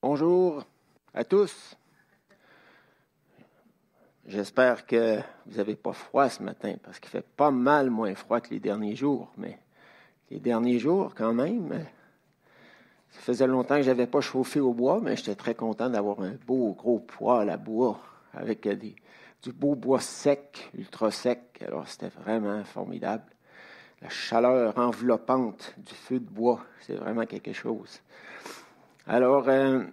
Bonjour à tous. J'espère que vous n'avez pas froid ce matin parce qu'il fait pas mal moins froid que les derniers jours, mais les derniers jours quand même. Ça faisait longtemps que je n'avais pas chauffé au bois, mais j'étais très content d'avoir un beau gros poêle à bois avec du beau bois sec, ultra sec. Alors c'était vraiment formidable. La chaleur enveloppante du feu de bois, c'est vraiment quelque chose. Alors, euh,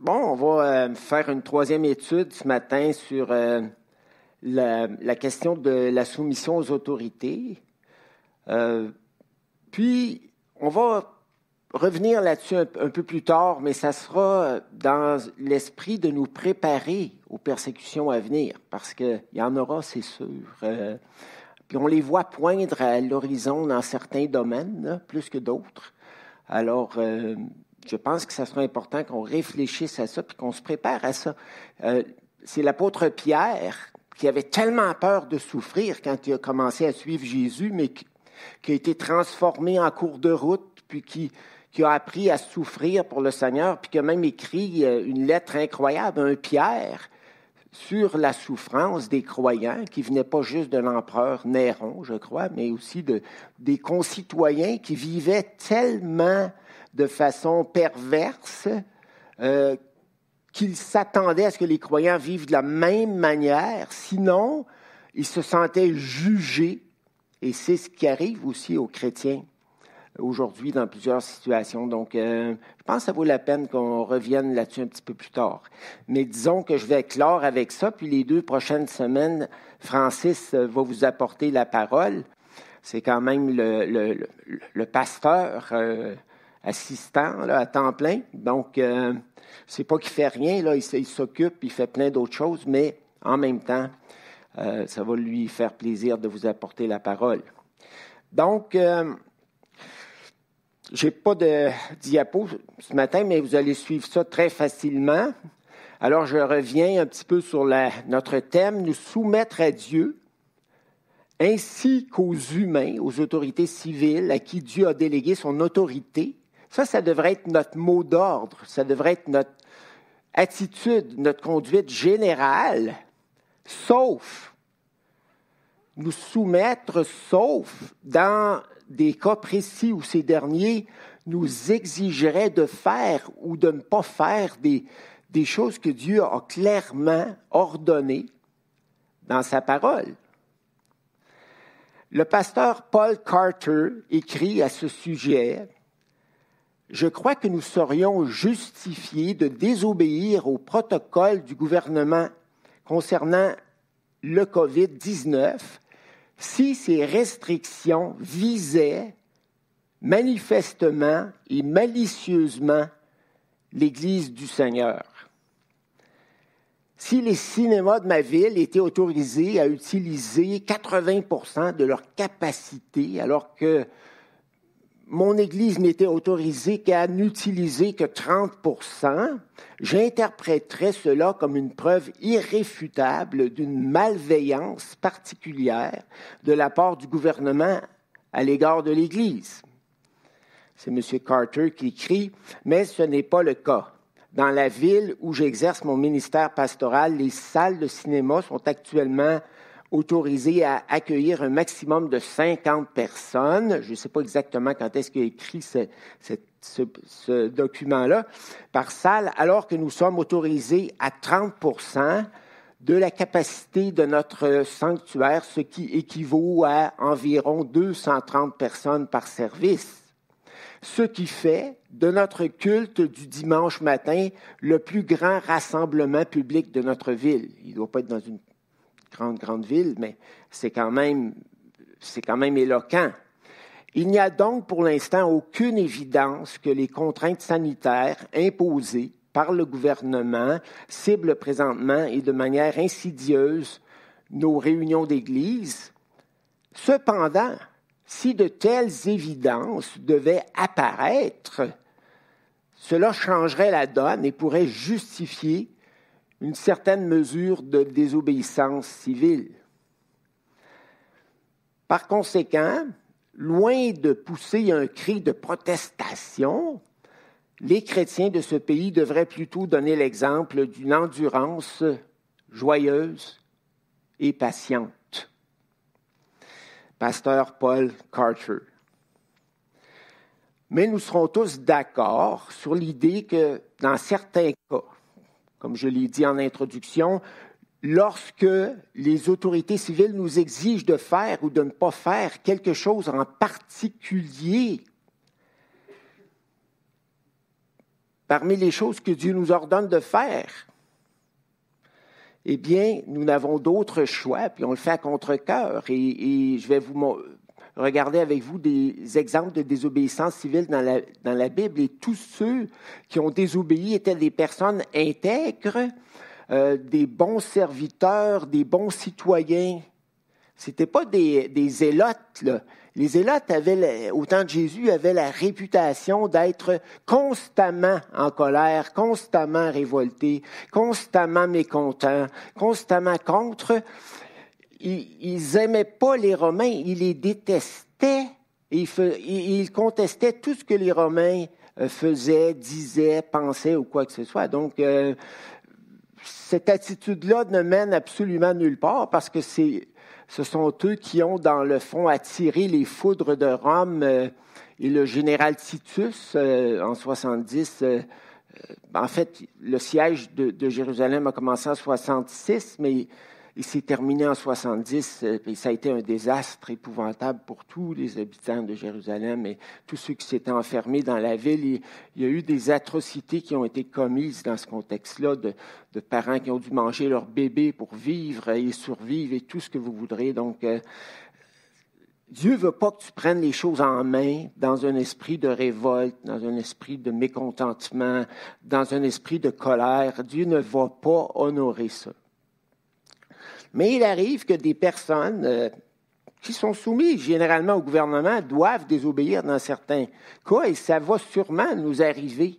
bon, on va euh, faire une troisième étude ce matin sur euh, la, question de la soumission aux autorités. puis, on va revenir là-dessus un, peu plus tard, mais ça sera dans l'esprit de nous préparer aux persécutions à venir, parce qu'il y en aura, c'est sûr. puis on les voit poindre à l'horizon dans certains domaines, plus que d'autres. Alors, je pense que ça sera important qu'on réfléchisse à ça puis qu'on se prépare à ça. Euh, c'est l'apôtre Pierre qui avait tellement peur de souffrir quand il a commencé à suivre Jésus, mais qui, a été transformé en cours de route, puis qui, a appris à souffrir pour le Seigneur, puis qui a même écrit euh, une lettre incroyable, un Pierre, sur la souffrance des croyants, qui venait pas juste de l'empereur Néron, je crois, mais aussi de, des concitoyens qui vivaient tellement de façon perverse, euh, qu'ils s'attendaient à ce que les croyants vivent de la même manière, sinon ils se sentaient jugés, et c'est ce qui arrive aussi aux chrétiens aujourd'hui dans plusieurs situations. Donc, euh, je pense que ça vaut la peine qu'on revienne là-dessus un petit peu plus tard. Mais disons que je vais clore avec ça, puis les deux prochaines semaines, Francis va vous apporter la parole. C'est quand même le, le, pasteur euh, assistant à temps plein. Donc, euh, c'est pas qu'il fait rien, il, s'occupe, il fait plein d'autres choses, mais en même temps, euh, ça va lui faire plaisir de vous apporter la parole. Donc, euh, j'ai pas de diapo ce matin, mais vous allez suivre ça très facilement. Alors, je reviens un petit peu sur notre thème, nous soumettre à Dieu, ainsi qu'aux humains, aux autorités civiles à qui Dieu a délégué son autorité ça, ça devrait être notre mot d'ordre, ça devrait être notre attitude, notre conduite générale, sauf nous soumettre, sauf dans des cas précis où ces derniers nous exigeraient de faire ou de ne pas faire des, des choses que Dieu a clairement ordonnées dans sa parole. Le pasteur Paul Carter écrit à ce sujet je crois que nous serions justifiés de désobéir au protocole du gouvernement concernant le COVID-19 si ces restrictions visaient manifestement et malicieusement l'Église du Seigneur. Si les cinémas de ma ville étaient autorisés à utiliser 80% de leur capacité, alors que mon Église n'était autorisée qu'à n'utiliser que 30% j'interpréterais cela comme une preuve irréfutable d'une malveillance particulière de la part du gouvernement à l'égard de l'Église. C'est M. Carter qui écrit, mais ce n'est pas le cas. Dans la ville où j'exerce mon ministère pastoral, les salles de cinéma sont actuellement autorisé à accueillir un maximum de 50 personnes. Je ne sais pas exactement quand est-ce qu'il écrit ce, document-là, par salle, alors que nous sommes autorisés à 30 de la capacité de notre sanctuaire, ce qui équivaut à environ 230 personnes par service. Ce qui fait de notre culte du dimanche matin le plus grand rassemblement public de notre ville. Il ne doit pas être dans une grande, grande ville, mais c'est quand même, c'est quand même éloquent. Il n'y a donc pour l'instant aucune évidence que les contraintes sanitaires imposées par le gouvernement ciblent présentement et de manière insidieuse nos réunions d'Église. Cependant, si de telles évidences devaient apparaître, cela changerait la donne et pourrait justifier une certaine mesure de désobéissance civile. Par conséquent, loin de pousser un cri de protestation, les chrétiens de ce pays devraient plutôt donner l'exemple d'une endurance joyeuse et patiente. Pasteur Paul Carter. Mais nous serons tous d'accord sur l'idée que dans certains cas, comme je l'ai dit en introduction, lorsque les autorités civiles nous exigent de faire ou de ne pas faire quelque chose en particulier, parmi les choses que Dieu nous ordonne de faire, eh bien, nous n'avons d'autre choix, puis on le fait à contre-cœur. Et, je vais vous regarder avec vous des exemples de désobéissance civile dans la, dans la Bible. Et tous ceux qui ont désobéi étaient des personnes intègres, euh, des bons serviteurs, des bons citoyens. C'était pas des, des zélotes. Les zélotes avaient, au temps de Jésus, avaient la réputation d'être constamment en colère, constamment révoltés, constamment mécontents, constamment contre. Ils n'aimaient pas les Romains, ils les détestaient ils contestaient tout ce que les Romains euh, faisaient, disaient, pensaient ou quoi que ce soit. Donc, euh, cette attitude-là ne mène absolument nulle part parce que ce sont eux qui ont, dans le fond, attiré les foudres de Rome euh, et le général Titus en 70. Euh, en fait, le siège de, de, Jérusalem a commencé en 66, mais il s'est terminé en 70 euh, et ça a été un désastre épouvantable pour tous les habitants de Jérusalem et tous ceux qui s'étaient enfermés dans la ville. Il y a eu des atrocités qui ont été commises dans ce contexte-là de, parents qui ont dû manger leur bébé pour vivre et survivre et tout ce que vous voudrez. Donc, euh, Dieu veut pas que tu prennes les choses en main dans un esprit de révolte, dans un esprit de mécontentement, dans un esprit de colère. Dieu ne va pas honorer ça. Mais il arrive que des personnes euh, qui sont soumises généralement au gouvernement doivent désobéir dans certains cas et ça va sûrement nous arriver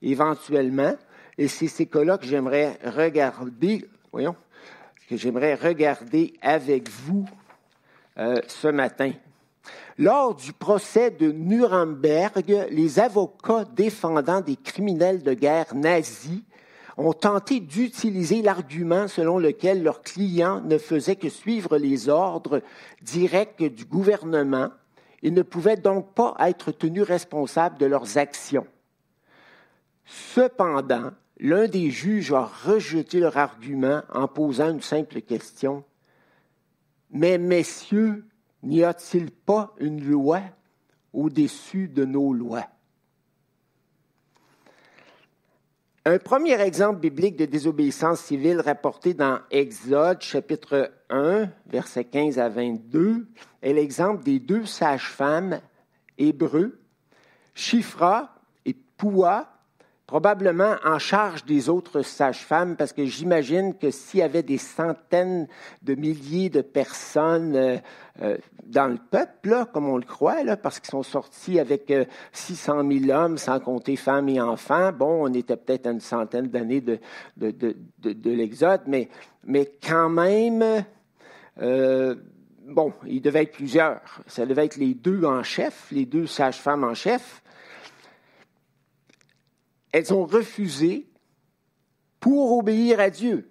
éventuellement. Et c'est ces cas-là que j'aimerais regarder, voyons, que j'aimerais regarder avec vous euh, ce matin. Lors du procès de Nuremberg, les avocats défendant des criminels de guerre nazis ont tenté d'utiliser l'argument selon lequel leurs clients ne faisaient que suivre les ordres directs du gouvernement et ne pouvaient donc pas être tenus responsables de leurs actions. Cependant, l'un des juges a rejeté leur argument en posant une simple question. Mais messieurs, n'y a-t-il pas une loi au-dessus de nos lois? Un premier exemple biblique de désobéissance civile rapporté dans Exode chapitre 1, versets 15 à 22 est l'exemple des deux sages-femmes hébreux, Shifra et Poua, probablement en charge des autres sages-femmes, parce que j'imagine que s'il y avait des centaines de milliers de personnes euh, euh, dans le peuple, là, comme on le croit, là, parce qu'ils sont sortis avec 600 euh, 000 hommes, sans compter femmes et enfants, bon, on était peut-être à une centaine d'années de, de, de, de l'Exode, mais, mais quand même, bon, il devait être plusieurs. Ça devait être les deux en chef, les deux sages-femmes en chef elles ont refusé pour obéir à Dieu.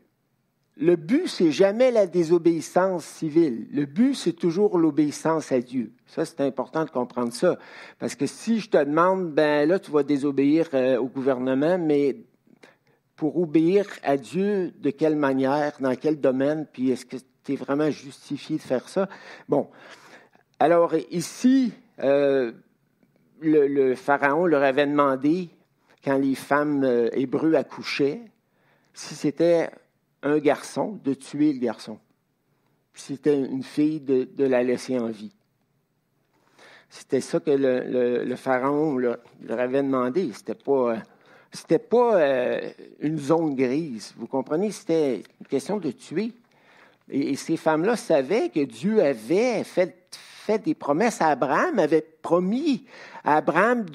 Le but, c'est jamais la désobéissance civile. Le but, c'est toujours l'obéissance à Dieu. Ça, c'est important de comprendre ça. Parce que si je te demande, ben là, tu vas désobéir euh, au gouvernement, mais pour obéir à Dieu, de quelle manière, dans quel domaine, puis est-ce que tu es vraiment justifié de faire ça? Bon. Alors, ici, euh, le, le, Pharaon leur avait demandé quand les femmes euh, hébreux accouchaient, si c'était un garçon, de tuer le garçon. Si c'était une fille, de, la laisser en vie. C'était ça que le, pharaon leur, avait demandé. C'était pas, c'était pas euh, une zone grise. Vous comprenez? C'était une question de tuer. et ces femmes-là savaient que Dieu avait fait fait des promesses à Abraham, avait promis Abraham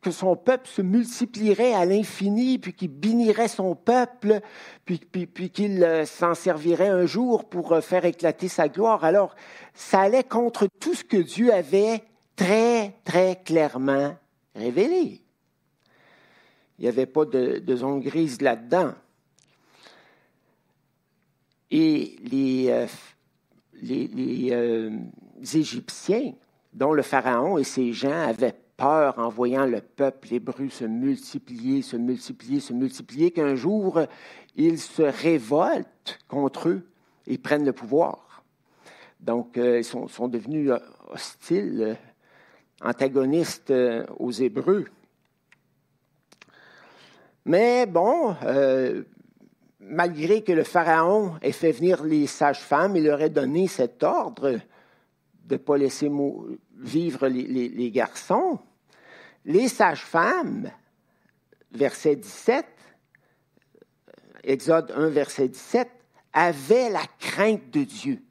que son peuple se multiplierait à l'infini, puis qu'il bénirait son peuple, puis, qu'il euh, s'en servirait un jour pour euh, faire éclater sa gloire. Alors, ça allait contre tout ce que Dieu avait très, très clairement révélé. Il n'y avait pas de, zone grise là-dedans. Et les, euh, les, Égyptiens, dont le Pharaon et ses gens avaient peur en voyant le peuple hébreu se multiplier, se multiplier, se multiplier, qu'un jour, ils se révoltent contre eux et prennent le pouvoir. Donc, euh, ils sont, devenus hostiles, antagonistes aux Hébreux. Mais bon, euh, malgré que le Pharaon ait fait venir les sages-femmes, il leur ait donné cet ordre de ne pas laisser vivre les, garçons, les sages-femmes, verset 17, Exode 1, verset 17, avaient la crainte de Dieu.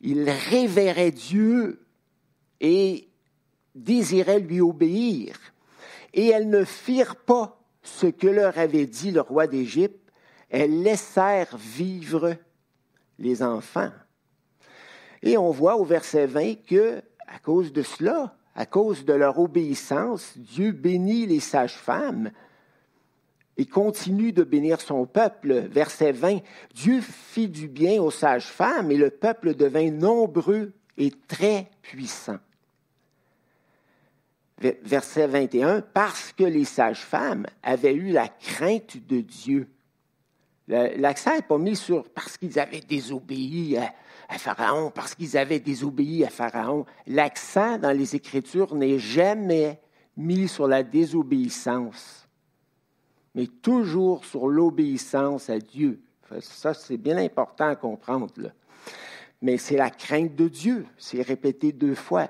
Ils révéraient Dieu et désiraient lui obéir. Et elles ne firent pas ce que leur avait dit le roi d'Égypte, elles laissèrent vivre les enfants. Et on voit au verset 20 que, à cause de cela, à cause de leur obéissance, Dieu bénit les sages-femmes et continue de bénir son peuple. Verset 20, Dieu fit du bien aux sages-femmes et le peuple devint nombreux et très puissant verset 21, parce que les sages-femmes avaient eu la crainte de Dieu. L'accent n'est pas mis sur parce qu'ils avaient désobéi à, Pharaon, parce qu'ils avaient désobéi à Pharaon. L'accent dans les Écritures n'est jamais mis sur la désobéissance, mais toujours sur l'obéissance à Dieu. Ça, c'est bien important à comprendre. Mais c'est la crainte de Dieu. C'est répété deux fois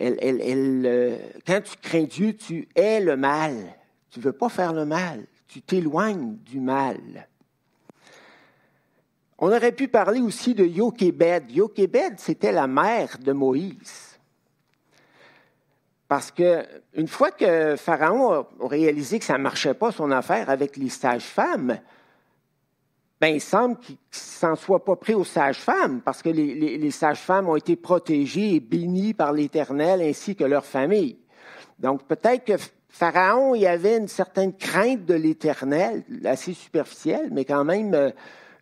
euh, quand tu crains Dieu, tu es le mal. Tu ne veux pas faire le mal. Tu t'éloignes du mal. On aurait pu parler aussi de Yokebed. Yokebed, c'était la mère de Moïse. Parce que une fois que Pharaon a réalisé que ça ne marchait pas son affaire avec les sages-femmes, ben, il semble qu'il ne s'en soit pas pris aux sages-femmes, parce que les, sages-femmes ont été protégées et bénies par l'Éternel ainsi que leur famille. Donc peut-être que Pharaon, y avait une certaine crainte de l'Éternel, assez superficielle, mais quand même,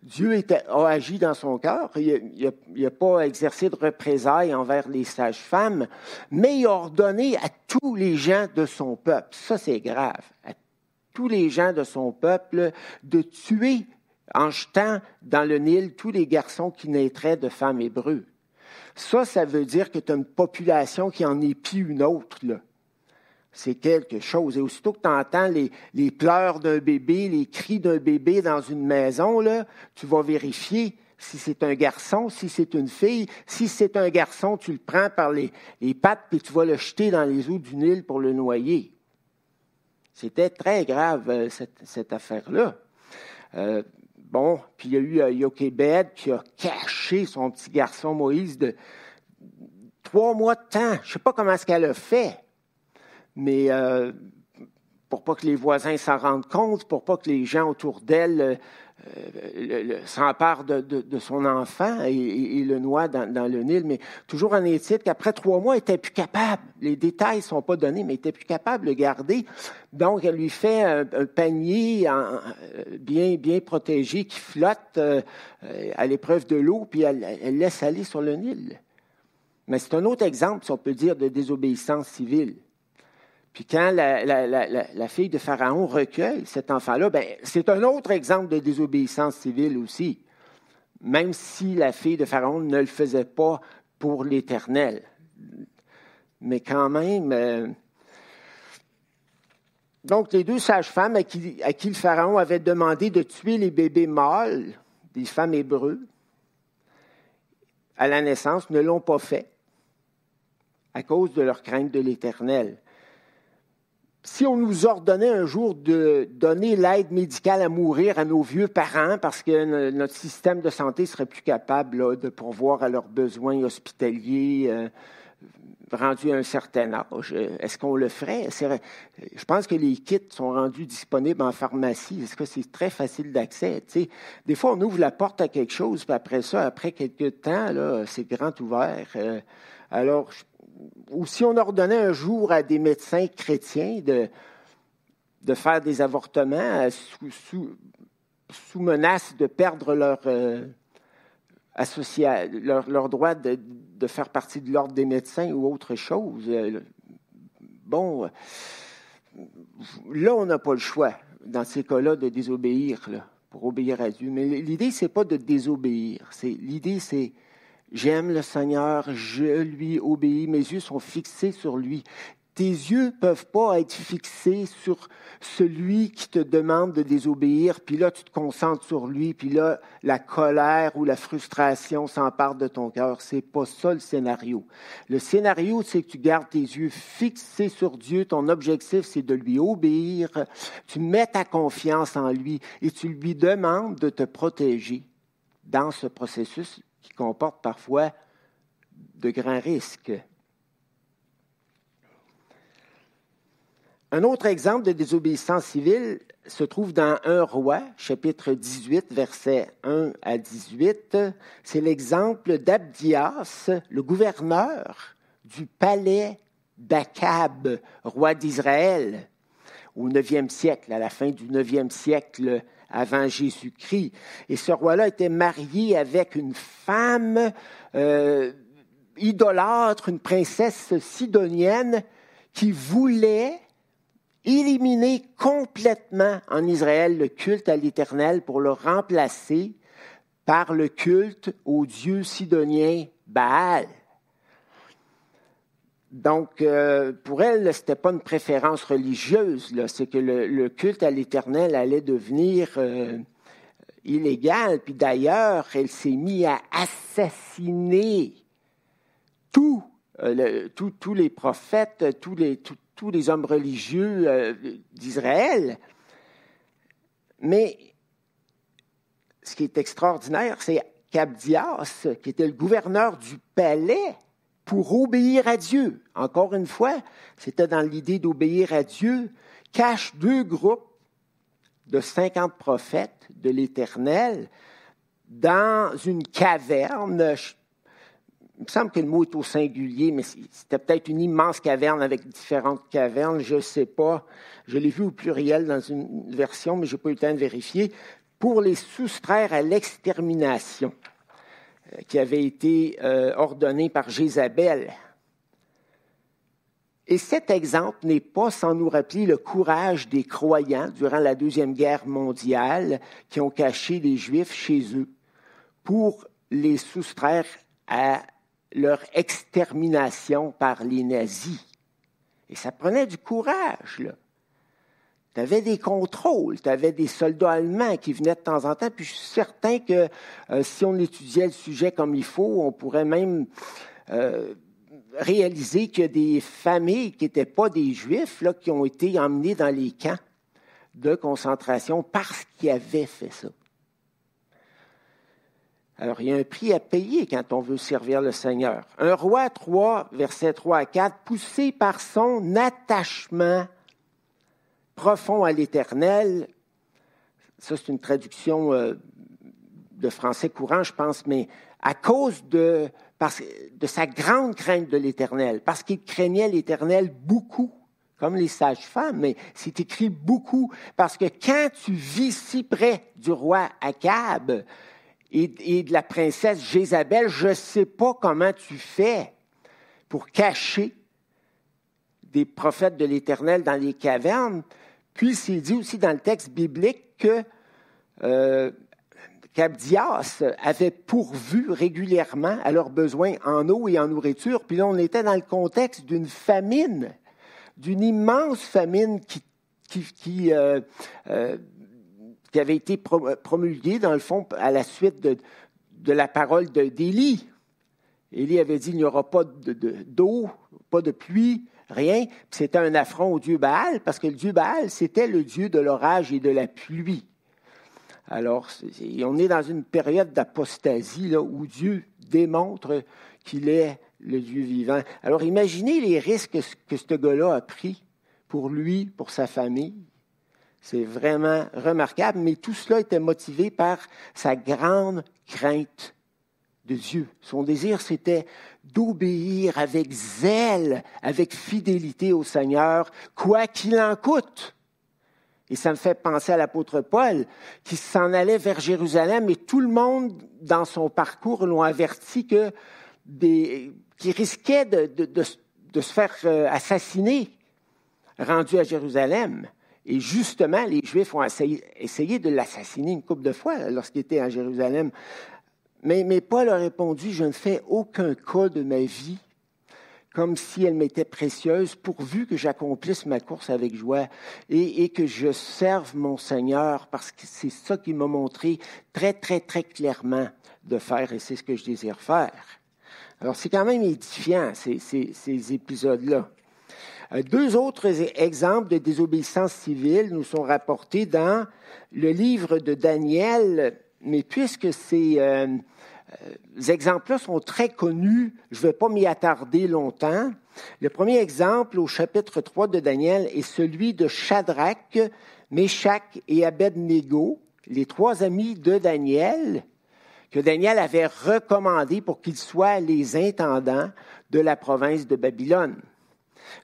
Dieu a agi dans son cœur. Il n'a pas exercé de représailles envers les sages-femmes, mais il a ordonné à tous les gens de son peuple, ça c'est grave, à tous les gens de son peuple de tuer en jetant dans le Nil tous les garçons qui naîtraient de femmes hébreux. Ça, ça veut dire que tu as une population qui en épie une autre. Là. C'est quelque chose. Et aussitôt que tu entends les, pleurs d'un bébé, les cris d'un bébé dans une maison, là, tu vas vérifier si c'est un garçon, si c'est une fille. Si c'est un garçon, tu le prends par les, les pattes et tu vas le jeter dans les eaux du Nil pour le noyer. C'était très grave, euh, cette, cette affaire-là. Euh, Bon, puis il y a eu euh, Yokebed qui a caché son petit garçon Moïse de trois mois de temps. Je ne sais pas comment est-ce qu'elle a fait, mais euh, pour pas que les voisins s'en rendent compte, pour pas que les gens autour d'elle euh, euh, s'empare de, son enfant et, le noie dans, le Nil, mais toujours en est-il qu'après trois mois, il était plus capable. Les détails ne sont pas donnés, mais il était plus capable de le garder. Donc, elle lui fait un, panier bien, bien protégé qui flotte euh, à l'épreuve de l'eau, puis elle, elle laisse aller sur le Nil. Mais c'est un autre exemple, si on peut dire, de désobéissance civile. Puis quand la, fille de Pharaon recueille cet enfant-là, ben, c'est un autre exemple de désobéissance civile aussi, même si la fille de Pharaon ne le faisait pas pour l'Éternel. Mais quand même, euh, donc les deux sages-femmes à qui, à qui le Pharaon avait demandé de tuer les bébés mâles des femmes hébreux à la naissance ne l'ont pas fait à cause de leur crainte de l'Éternel si on nous ordonnait un jour de donner l'aide médicale à mourir à nos vieux parents parce que notre système de santé serait plus capable de pourvoir à leurs besoins hospitaliers euh, rendus à un certain âge, est-ce qu'on le ferait? Je pense que les kits sont rendus disponibles en pharmacie. Est-ce que c'est très facile d'accès? Des fois, on ouvre la porte à quelque chose, puis après ça, après quelques temps, c'est grand ouvert. Euh, alors, ou si on ordonnait un jour à des médecins chrétiens de, de faire des avortements sous, sous, sous menace de perdre leur, euh, leur, leur, droit de, de, faire partie de l'ordre des médecins ou autre chose. Euh, bon, là, on n'a pas le choix, dans ces cas-là, de désobéir pour obéir à Dieu. Mais l'idée, c'est pas de désobéir. L'idée, c'est j'aime le Seigneur, je lui obéis, mes yeux sont fixés sur lui tes yeux peuvent pas être fixés sur celui qui te demande de désobéir, puis là tu te concentres sur lui, puis là la colère ou la frustration s'empare de ton cœur. C'est pas ça le scénario. Le scénario, c'est que tu gardes tes yeux fixés sur Dieu. Ton objectif, c'est de lui obéir. Tu mets ta confiance en lui et tu lui demandes de te protéger dans ce processus qui comporte parfois de grands risques. Un autre exemple de désobéissance civile se trouve dans 1 roi, chapitre 18, versets 1 à 18. C'est l'exemple d'Abdias, le gouverneur du palais d'Akab, roi d'Israël, au 9e siècle, à la fin du 9e siècle avant Jésus-Christ. Et ce roi-là était marié avec une femme euh, idolâtre, une princesse sidonienne qui voulait éliminer complètement en Israël le culte à l'Éternel pour le remplacer par le culte au dieu sidonien Baal. Donc, euh, pour elle, ce n'était pas une préférence religieuse, c'est que le, culte à l'Éternel allait devenir euh, illégal. Puis d'ailleurs, elle s'est mise à assassiner tous euh, les prophètes, tous les, tous les hommes religieux d'Israël. Mais ce qui est extraordinaire, c'est qu'Abdias, qui était le gouverneur du palais, pour obéir à Dieu, encore une fois, c'était dans l'idée d'obéir à Dieu, cache deux groupes de 50 prophètes de l'Éternel dans une caverne. Il me semble que le mot est au singulier, mais c'était peut-être une immense caverne avec différentes cavernes, je ne sais pas. Je l'ai vu au pluriel dans une version, mais je n'ai pas eu le temps de vérifier, pour les soustraire à l'extermination qui avait été euh, ordonnée par Jézabel. Et cet exemple n'est pas sans nous rappeler le courage des croyants durant la Deuxième Guerre mondiale qui ont caché les Juifs chez eux pour les soustraire à leur extermination par les nazis. Et ça prenait du courage, là. Tu avais des contrôles, tu avais des soldats allemands qui venaient de temps en temps, puis je suis certain que euh, si on étudiait le sujet comme il faut, on pourrait même euh, réaliser que des familles qui n'étaient pas des juifs, là, qui ont été emmenés dans les camps de concentration parce qu'ils avaient fait ça. Alors, il y a un prix à payer quand on veut servir le Seigneur. Un roi 3, versets 3 à 4, poussé par son attachement profond à l'Éternel, ça c'est une traduction euh, de français courant, je pense, mais à cause de, de sa grande crainte de l'Éternel, parce qu'il craignait l'Éternel beaucoup, comme les sages-femmes, mais c'est écrit beaucoup, parce que quand tu vis si près du roi Akab, et, de la princesse Jézabel, je ne sais pas comment tu fais pour cacher des prophètes de l'Éternel dans les cavernes. Puis c'est dit aussi dans le texte biblique que euh, avait pourvu régulièrement à leurs besoins en eau et en nourriture. Puis là, on était dans le contexte d'une famine, d'une immense famine qui, euh, euh, avait été promulgué, dans le fond, à la suite de la parole d'Élie. Élie avait dit, il n'y aura pas d'eau, pas de pluie, rien. C'était un affront au dieu Baal, parce que le dieu Baal, c'était le dieu de l'orage et de la pluie. Alors, on est dans une période d'apostasie où Dieu démontre qu'il est le Dieu vivant. Alors, imaginez les risques que ce gars-là a pris pour lui, pour sa famille. C'est vraiment remarquable, mais tout cela était motivé par sa grande crainte de Dieu. Son désir, c'était d'obéir avec zèle, avec fidélité au Seigneur, quoi qu'il en coûte. Et ça me fait penser à l'apôtre Paul, qui s'en allait vers Jérusalem, et tout le monde, dans son parcours, l'ont averti que qui risquait de, se faire euh, assassiner rendu à Jérusalem. Et justement, les Juifs ont essayé, essayé de l'assassiner une couple de fois lorsqu'il était à Jérusalem. Mais, mais Paul a répondu, je ne fais aucun cas de ma vie comme si elle m'était précieuse, pourvu que j'accomplisse ma course avec joie et, que je serve mon Seigneur, parce que c'est ça qu'il m'a montré très, très, très clairement de faire, et c'est ce que je désire faire. Alors, c'est quand même édifiant, ces, ces, épisodes-là. Euh, deux autres exemples de désobéissance civile nous sont rapportés dans le livre de Daniel, mais puisque c'est euh, les exemples-là sont très connus. Je ne vais pas m'y attarder longtemps. Le premier exemple au chapitre 3 de Daniel est celui de Shadrach, Meshach et Abednego, les trois amis de Daniel, que Daniel avait recommandés pour qu'ils soient les intendants de la province de Babylone,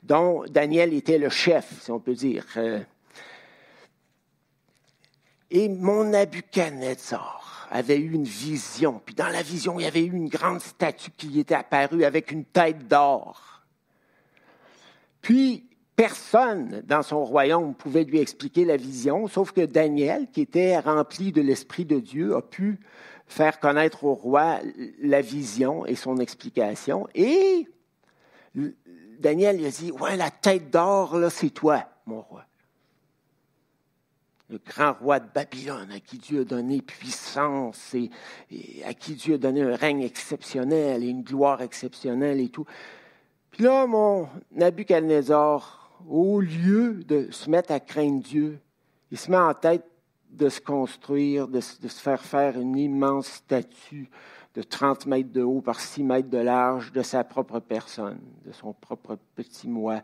dont Daniel était le chef, si on peut dire. Et mon Nabuchodonosor, avait eu une vision. Puis dans la vision, il y avait eu une grande statue qui était apparue avec une tête d'or. Puis personne dans son royaume pouvait lui expliquer la vision, sauf que Daniel, qui était rempli de l'Esprit de Dieu, a pu faire connaître au roi la vision et son explication. Et Daniel lui a dit, ouais, la tête d'or, là, c'est toi, mon roi le grand roi de Babylone, à qui Dieu a donné puissance et, à qui Dieu a donné un règne exceptionnel et une gloire exceptionnelle et tout. Puis là, mon Nabucodonosor, au lieu de se mettre à craindre Dieu, il se met en tête de se construire, de, de se faire faire une immense statue de 30 mètres de haut par 6 mètres de large de sa propre personne, de son propre petit moi.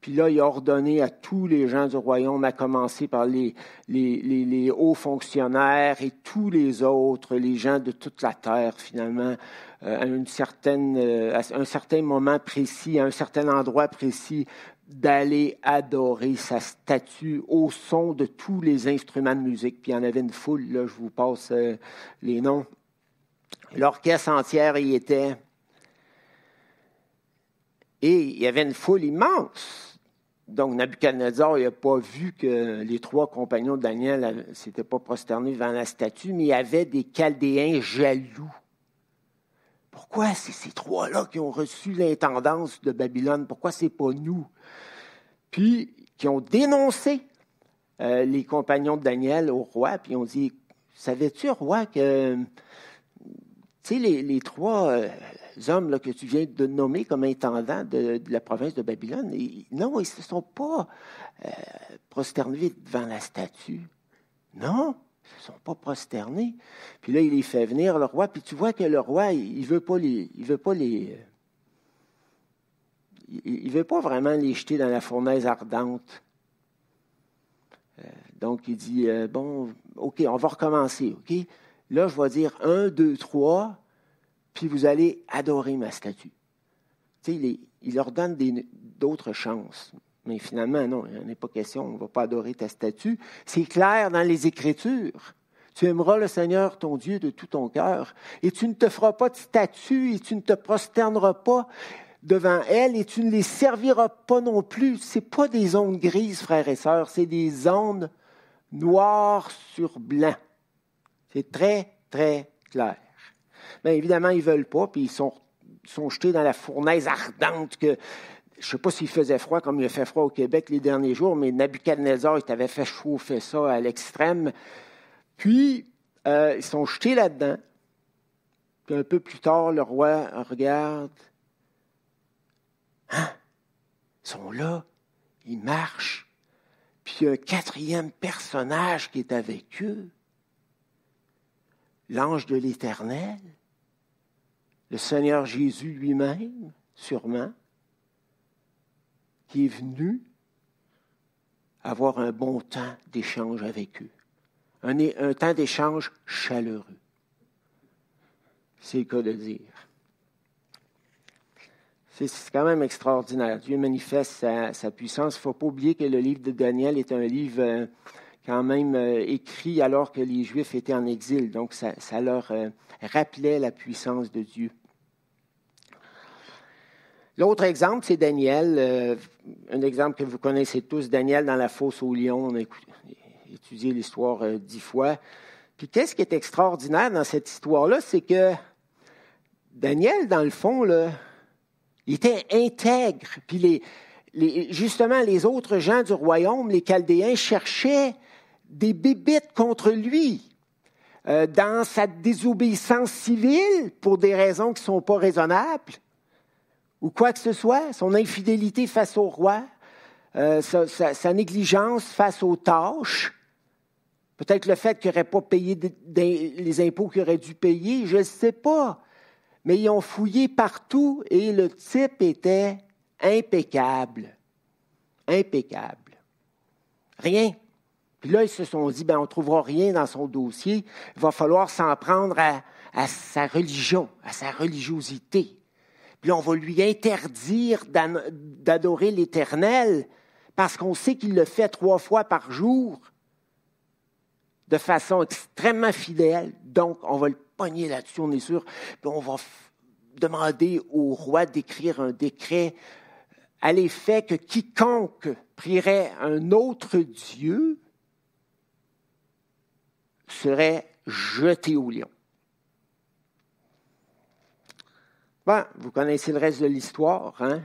Puis là, il a ordonné à tous les gens du royaume, à commencer par les, les, hauts fonctionnaires et tous les autres, les gens de toute la terre, finalement, euh, à, une certaine, euh, à un certain moment précis, à un certain endroit précis, d'aller adorer sa statue au son de tous les instruments de musique. Puis il y en avait une foule, là, je vous passe euh, les noms. L'orchestre entière y était. Et il y avait une foule immense. Donc, Nabucodonosor n'a pas vu que les trois compagnons de Daniel ne s'étaient pas prosternés devant la statue, mais il y avait des Chaldéens jaloux. Pourquoi c'est ces trois-là qui ont reçu l'intendance de Babylone? Pourquoi c'est pas nous? Puis, qui ont dénoncé euh, les compagnons de Daniel au roi, puis ont dit, savais-tu, roi, que, sais, les, trois, euh, hommes que tu viens de nommer comme intendants de, la province de Babylone, non, ils ne se sont pas euh, prosternés devant la statue. Non, ils ne se sont pas prosternés. Puis là, il les fait venir, le roi, puis tu vois que le roi, il ne veut pas les. Il veut pas les il veut pas vraiment les jeter dans la fournaise ardente. Euh, donc, il dit, euh, bon, OK, on va recommencer, OK? Là, je vais dire un, deux, trois, puis vous allez adorer ma statue. Il, leur donne d'autres chances. Mais finalement, non, il n'est pas question, on ne va pas adorer ta statue. C'est clair dans les Écritures. Tu aimeras le Seigneur ton Dieu de tout ton cœur, et tu ne te feras pas de statue, et tu ne te prosterneras pas devant elle, et tu ne les serviras pas non plus. Ce pas des ondes grises, frères et sœurs, c'est des ondes noires sur blanc. C'est très, très clair. Bien évidemment, ils ne veulent pas, puis ils sont, sont jetés dans la fournaise ardente que je ne sais pas s'il faisait froid comme il a fait froid au Québec les derniers jours, mais Nabucodonosor, il t'avait fait chauffer ça à l'extrême. Puis, euh, ils sont jetés là-dedans. Puis un peu plus tard, le roi regarde. Hein? Ils sont là, ils marchent. Puis il y a un quatrième personnage qui est avec eux. L'ange de l'Éternel le Seigneur Jésus lui-même, sûrement, qui est venu avoir un bon temps d'échange avec eux. Un, temps d'échange chaleureux. C'est le cas de dire. C'est quand même extraordinaire. Dieu manifeste sa, puissance. Il ne faut pas oublier que le livre de Daniel est un livre euh, quand même euh, écrit alors que les Juifs étaient en exil. Donc, ça, leur euh, rappelait la puissance de Dieu. L'autre exemple, c'est Daniel. un exemple que vous connaissez tous, Daniel dans la fosse au lion. On a étudié l'histoire dix fois. Puis qu'est-ce qui est extraordinaire dans cette histoire-là, c'est que Daniel, dans le fond, il était intègre. Puis justement, les autres gens du royaume, les Chaldéens, cherchaient des bébites contre lui. Euh, dans sa désobéissance civile, pour des raisons qui ne sont pas raisonnables, ou quoi que ce soit, son infidélité face au roi, euh, sa, négligence face aux tâches, peut-être le fait qu'il n'aurait pas payé les impôts qu'il aurait dû payer, je ne sais pas mais ils ont fouillé partout et le type était impeccable. Impeccable. Rien. Puis là, ils se sont dit, ben, on ne trouvera rien dans son dossier. Il va falloir s'en prendre à, à, sa religion, à sa religiosité. Puis on va lui interdire d'adorer l'Éternel parce qu'on sait qu'il le fait trois fois par jour de façon extrêmement fidèle. Donc, on va le pogner là-dessus, on est sûr. Puis on va demander au roi d'écrire un décret à l'effet que quiconque prierait un autre Dieu serait jeté au lion. Vous connaissez le reste de l'histoire, hein?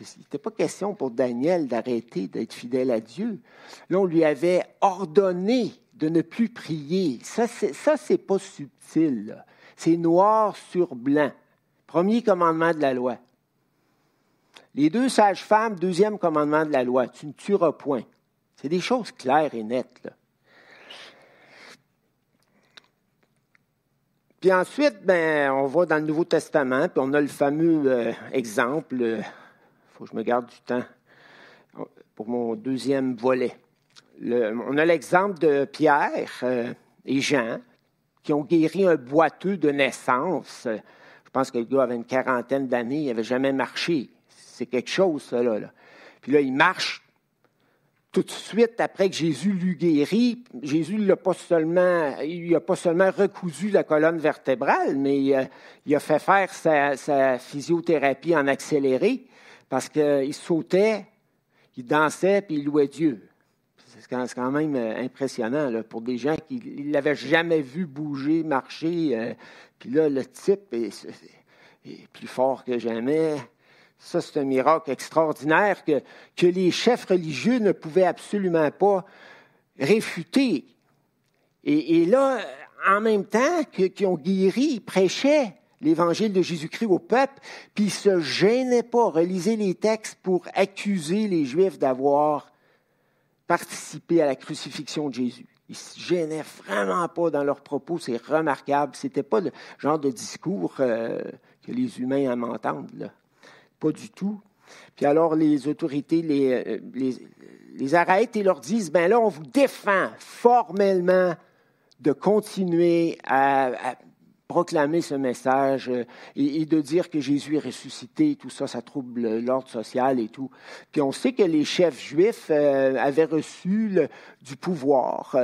Il n'était pas question pour Daniel d'arrêter d'être fidèle à Dieu. Là, on lui avait ordonné de ne plus prier. Ça, c'est, pas subtil. C'est noir sur blanc. Premier commandement de la loi. Les deux sages-femmes, deuxième commandement de la loi. Tu ne tueras point. C'est des choses claires et nettes. Puis ensuite, ben, on va dans le Nouveau Testament, puis on a le fameux euh, exemple. Il euh, faut que je me garde du temps pour mon deuxième volet on a l'exemple de Pierre euh, et Jean qui ont guéri un boiteux de naissance. Je pense que le gars avait une quarantaine d'années, il n'avait jamais marché. C'est quelque chose, ça. Là, Puis là, il marche tout de suite après que Jésus l'eut guéri. Jésus l'a pas seulement, il n'a pas seulement recousu la colonne vertébrale, mais il a, fait faire sa, physiothérapie en accéléré parce qu'il sautait, il dansait puis il louait Dieu. C'est quand même euh, impressionnant pour des gens qui ne l'avaient jamais vu bouger, marcher. Euh, puis là, le type est, plus fort que jamais. Ça, c'est un miracle extraordinaire que, les chefs religieux ne pouvaient absolument pas réfuter. Et, là, en même temps qu'ils ont guéri, ils prêchaient l'évangile de Jésus-Christ au peuple, puis ils ne se gênaient pas, relisaient les textes pour accuser les Juifs d'avoir participer à la crucifixion de Jésus. Ils ne se gênaient vraiment pas dans leurs propos, c'est remarquable. Ce n'était pas le genre de discours euh, que les humains aiment entendre, pas du tout. Puis alors les autorités les, euh, les, les, arrêtent et leur disent, ben là, on vous défend formellement de continuer à proclamer ce message euh, et, de dire que Jésus est ressuscité, tout ça, ça trouble l'ordre social et tout. Puis on sait que les chefs juifs euh, avaient reçu du pouvoir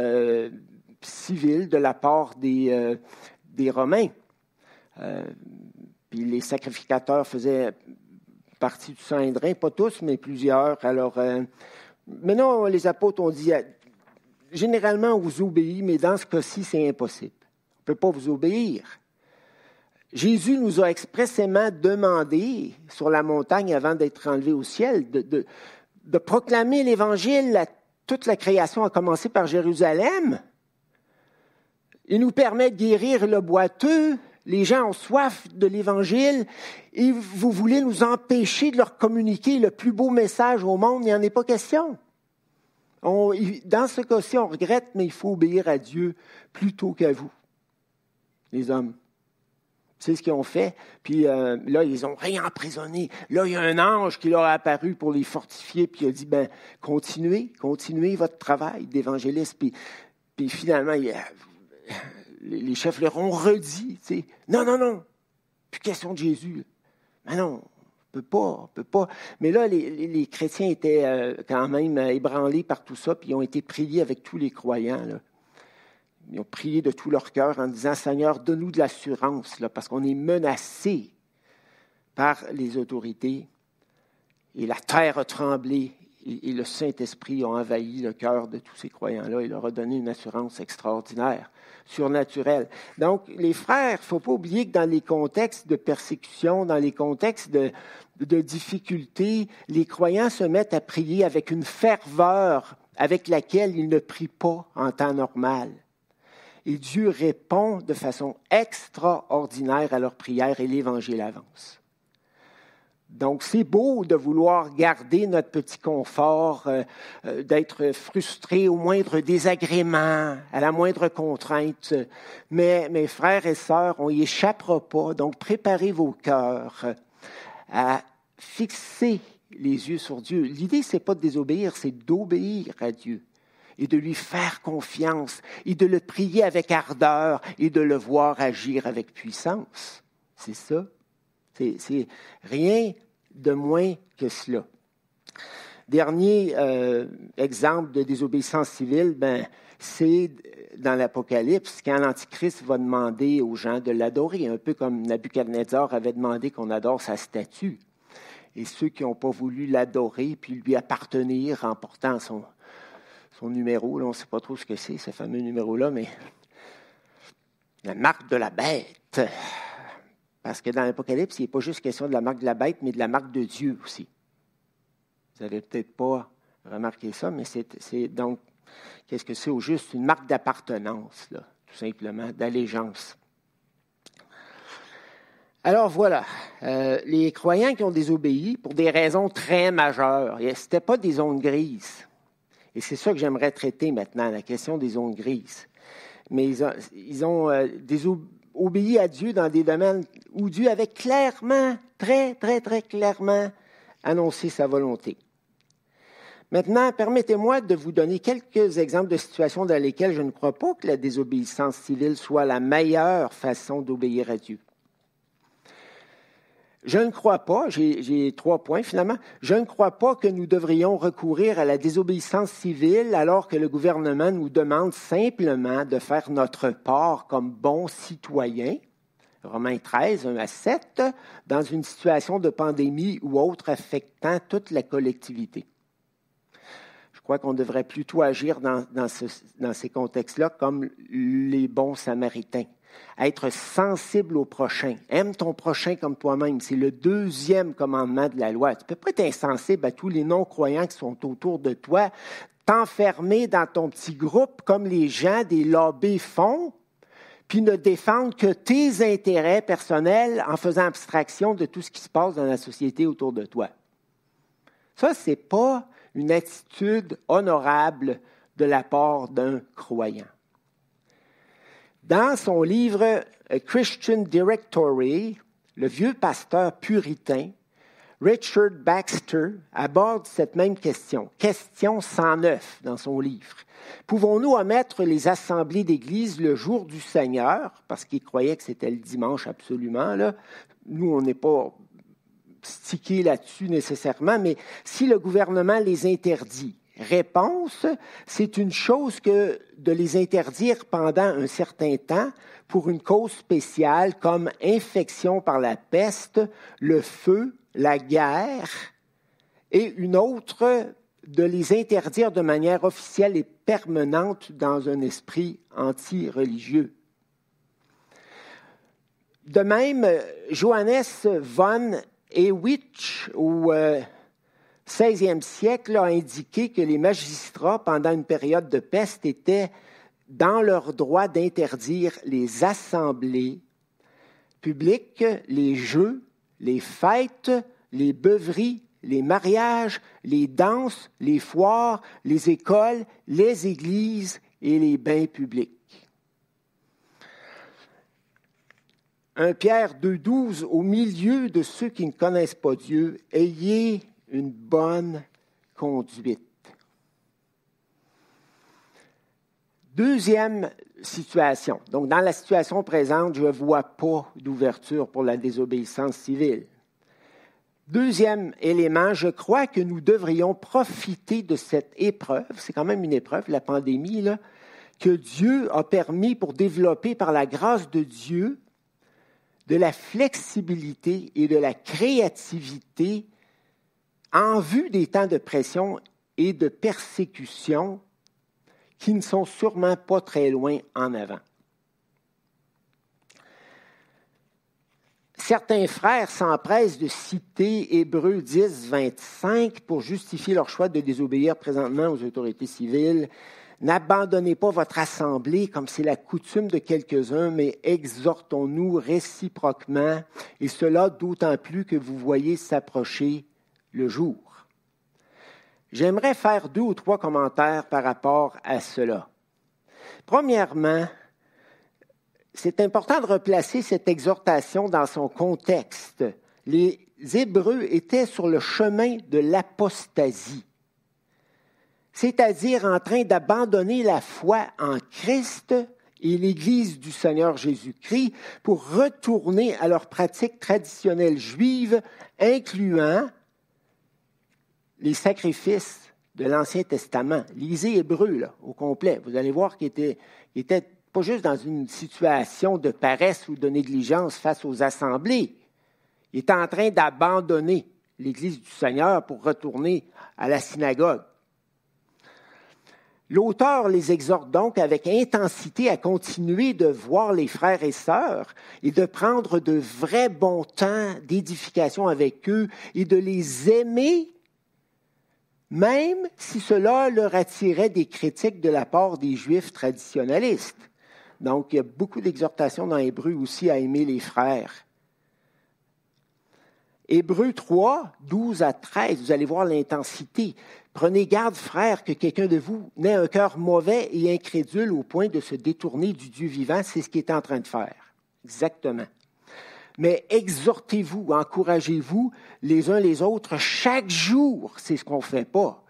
civil de la part des, des Romains. puis les sacrificateurs faisaient partie du Saint-Drain, pas tous, mais plusieurs. Alors, maintenant, les apôtres ont dit, généralement, on vous obéit, mais dans ce cas-ci, c'est impossible ne peut pas vous obéir. Jésus nous a expressément demandé sur la montagne avant d'être enlevé au ciel de, de, proclamer l'Évangile à toute la création, à commencer par Jérusalem. Il nous permet de guérir le boiteux. Les gens ont soif de l'Évangile et vous voulez nous empêcher de leur communiquer le plus beau message au monde. Il n'y en est pas question. dans ce cas-ci, on regrette, mais il faut obéir à Dieu plutôt qu'à vous les hommes. C'est ce qu'ils ont fait. Puis euh, là, ils ont réemprisonné. Là, il y a un ange qui leur a apparu pour les fortifier, puis il a dit, ben, continuez, continuez votre travail d'évangéliste. Puis, puis finalement, les chefs leur ont redit, tu sais, non, non, non, plus question de Jésus. Mais non, peut pas, on peut pas. Mais là, les, chrétiens étaient euh, quand même ébranlés par tout ça, puis ils ont été priés avec tous les croyants. Ils ont prié de tout leur cœur en disant Seigneur, donne-nous de l'assurance, parce qu'on est menacé par les autorités. Et la terre a tremblé et, le Saint-Esprit a envahi le cœur de tous ces croyants-là et leur a donné une assurance extraordinaire, surnaturelle. Donc, les frères, faut pas oublier que dans les contextes de persécution, dans les contextes de, de difficultés, les croyants se mettent à prier avec une ferveur avec laquelle ils ne prient pas en temps normal. Et Dieu répond de façon extraordinaire à leurs prières et l'Évangile avance. Donc, c'est beau de vouloir garder notre petit confort, euh, euh, d'être frustré au moindre désagrément, à la moindre contrainte. Mais mes frères et sœurs, on n'y échappera pas. Donc, préparez vos cœurs à fixer les yeux sur Dieu. L'idée, c'est pas de désobéir, c'est d'obéir à Dieu et de lui faire confiance et de le prier avec ardeur et de le voir agir avec puissance. C'est ça. C'est rien de moins que cela. Dernier euh, exemple de désobéissance civile, ben, c'est dans l'Apocalypse, quand l'Antichrist va demander aux gens de l'adorer, un peu comme Nabucodonosor avait demandé qu'on adore sa statue. Et ceux qui n'ont pas voulu l'adorer puis lui appartenir en portant son, son numéro, on ne sait pas trop ce que c'est, ce fameux numéro-là, mais la marque de la bête. Parce que dans l'Apocalypse, il n'est pas juste question de la marque de la bête, mais de la marque de Dieu aussi. Vous n'avez peut-être pas remarqué ça, mais c'est donc, qu'est-ce que c'est au juste? Une marque d'appartenance, tout simplement, d'allégeance. Alors voilà, euh, les croyants qui ont désobéi pour des raisons très majeures, ce n'était pas des zones grises. Et c'est ça que j'aimerais traiter maintenant, la question des zones grises. Mais ils ont, euh, obéi à Dieu dans des domaines où Dieu avait clairement, très, très, très clairement annoncé sa volonté. Maintenant, permettez-moi de vous donner quelques exemples de situations dans lesquelles je ne crois pas que la désobéissance civile soit la meilleure façon d'obéir à Dieu. Je ne crois pas, j'ai trois points finalement, je ne crois pas que nous devrions recourir à la désobéissance civile alors que le gouvernement nous demande simplement de faire notre part comme bons citoyens. Romains 13, 1 à 7, dans une situation de pandémie ou autre affectant toute la collectivité. Je crois qu'on devrait plutôt agir dans, dans ces contextes-là comme les bons samaritains être sensible au prochain. Aime ton prochain comme toi-même. C'est le deuxième commandement de la loi. Tu ne peux pas être insensible à tous les non-croyants qui sont autour de toi, t'enfermer dans ton petit groupe comme les gens des lobbies font, puis ne défendre que tes intérêts personnels en faisant abstraction de tout ce qui se passe dans la société autour de toi. Ça, ce n'est pas une attitude honorable de la part d'un croyant. Dans son livre A Christian Directory, le vieux pasteur puritain Richard Baxter aborde cette même question, question 109 dans son livre. Pouvons-nous omettre les assemblées d'Église le jour du Seigneur, parce qu'il croyait que c'était le dimanche absolument, là. Nous, on n'est pas stické là-dessus nécessairement, mais si le gouvernement les interdit, Réponse, c'est une chose que de les interdire pendant un certain temps pour une cause spéciale comme infection par la peste, le feu, la guerre, et une autre de les interdire de manière officielle et permanente dans un esprit anti-religieux. De même, Johannes von Ewitsch, ou euh, 16e siècle a indiqué que les magistrats, pendant une période de peste, étaient dans leur droit d'interdire les assemblées publiques, les jeux, les fêtes, les beuveries, les mariages, les danses, les foires, les écoles, les églises et les bains publics. Un Pierre 2.12, au milieu de ceux qui ne connaissent pas Dieu, ayez une bonne conduite. Deuxième situation. Donc, dans la situation présente, je ne vois pas d'ouverture pour la désobéissance civile. Deuxième élément, je crois que nous devrions profiter de cette épreuve, c'est quand même une épreuve, la pandémie, que Dieu a permis pour développer par la grâce de Dieu de la flexibilité et de la créativité en vue des temps de pression et de persécution qui ne sont sûrement pas très loin en avant. Certains frères s'empressent de citer Hébreux 10, 25 pour justifier leur choix de désobéir présentement aux autorités civiles. N'abandonnez pas votre assemblée comme c'est la coutume de quelques-uns, mais exhortons-nous réciproquement, et cela d'autant plus que vous voyez s'approcher jour. J'aimerais faire deux ou trois commentaires par rapport à cela. Premièrement, c'est important de replacer cette exhortation dans son contexte. Les Hébreux étaient sur le chemin de l'apostasie, c'est-à-dire en train d'abandonner la foi en Christ et l'Église du Seigneur Jésus-Christ pour retourner à leurs pratiques traditionnelles juives, incluant les sacrifices de l'Ancien Testament. Lisez Hébreu là, au complet. Vous allez voir qu'il était, pas juste dans une situation de paresse ou de négligence face aux assemblées. Il est en train d'abandonner l'Église du Seigneur pour retourner à la synagogue. L'auteur les exhorte donc avec intensité à continuer de voir les frères et sœurs et de prendre de vrais bons temps d'édification avec eux et de les aimer même si cela leur attirait des critiques de la part des Juifs traditionnalistes. Donc, il y a beaucoup d'exhortations dans Hébreu aussi à aimer les frères. Hébreu 3, 12 à 13, vous allez voir l'intensité. Prenez garde, frères, que quelqu'un de vous n'ait un cœur mauvais et incrédule au point de se détourner du Dieu vivant. C'est ce qu'il est en train de faire. Exactement mais exhortez-vous, encouragez-vous les uns les autres chaque jour. C'est ce qu'on ne fait pas.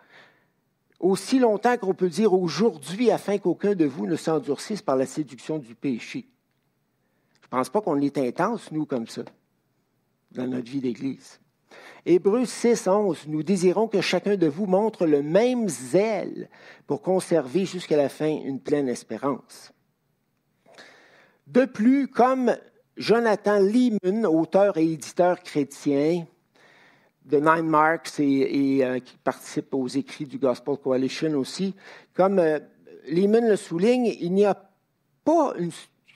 Aussi longtemps qu'on peut dire aujourd'hui afin qu'aucun de vous ne s'endurcisse par la séduction du péché. Je ne pense pas qu'on est intense, nous, comme ça, dans notre vie d'Église. Hébreux 6, 11, nous désirons que chacun de vous montre le même zèle pour conserver jusqu'à la fin une pleine espérance. De plus, comme Jonathan Lehman, auteur et éditeur chrétien de Nine Marks et, euh, qui participe aux écrits du Gospel Coalition aussi, comme euh, Lehman le souligne, il n'y a pas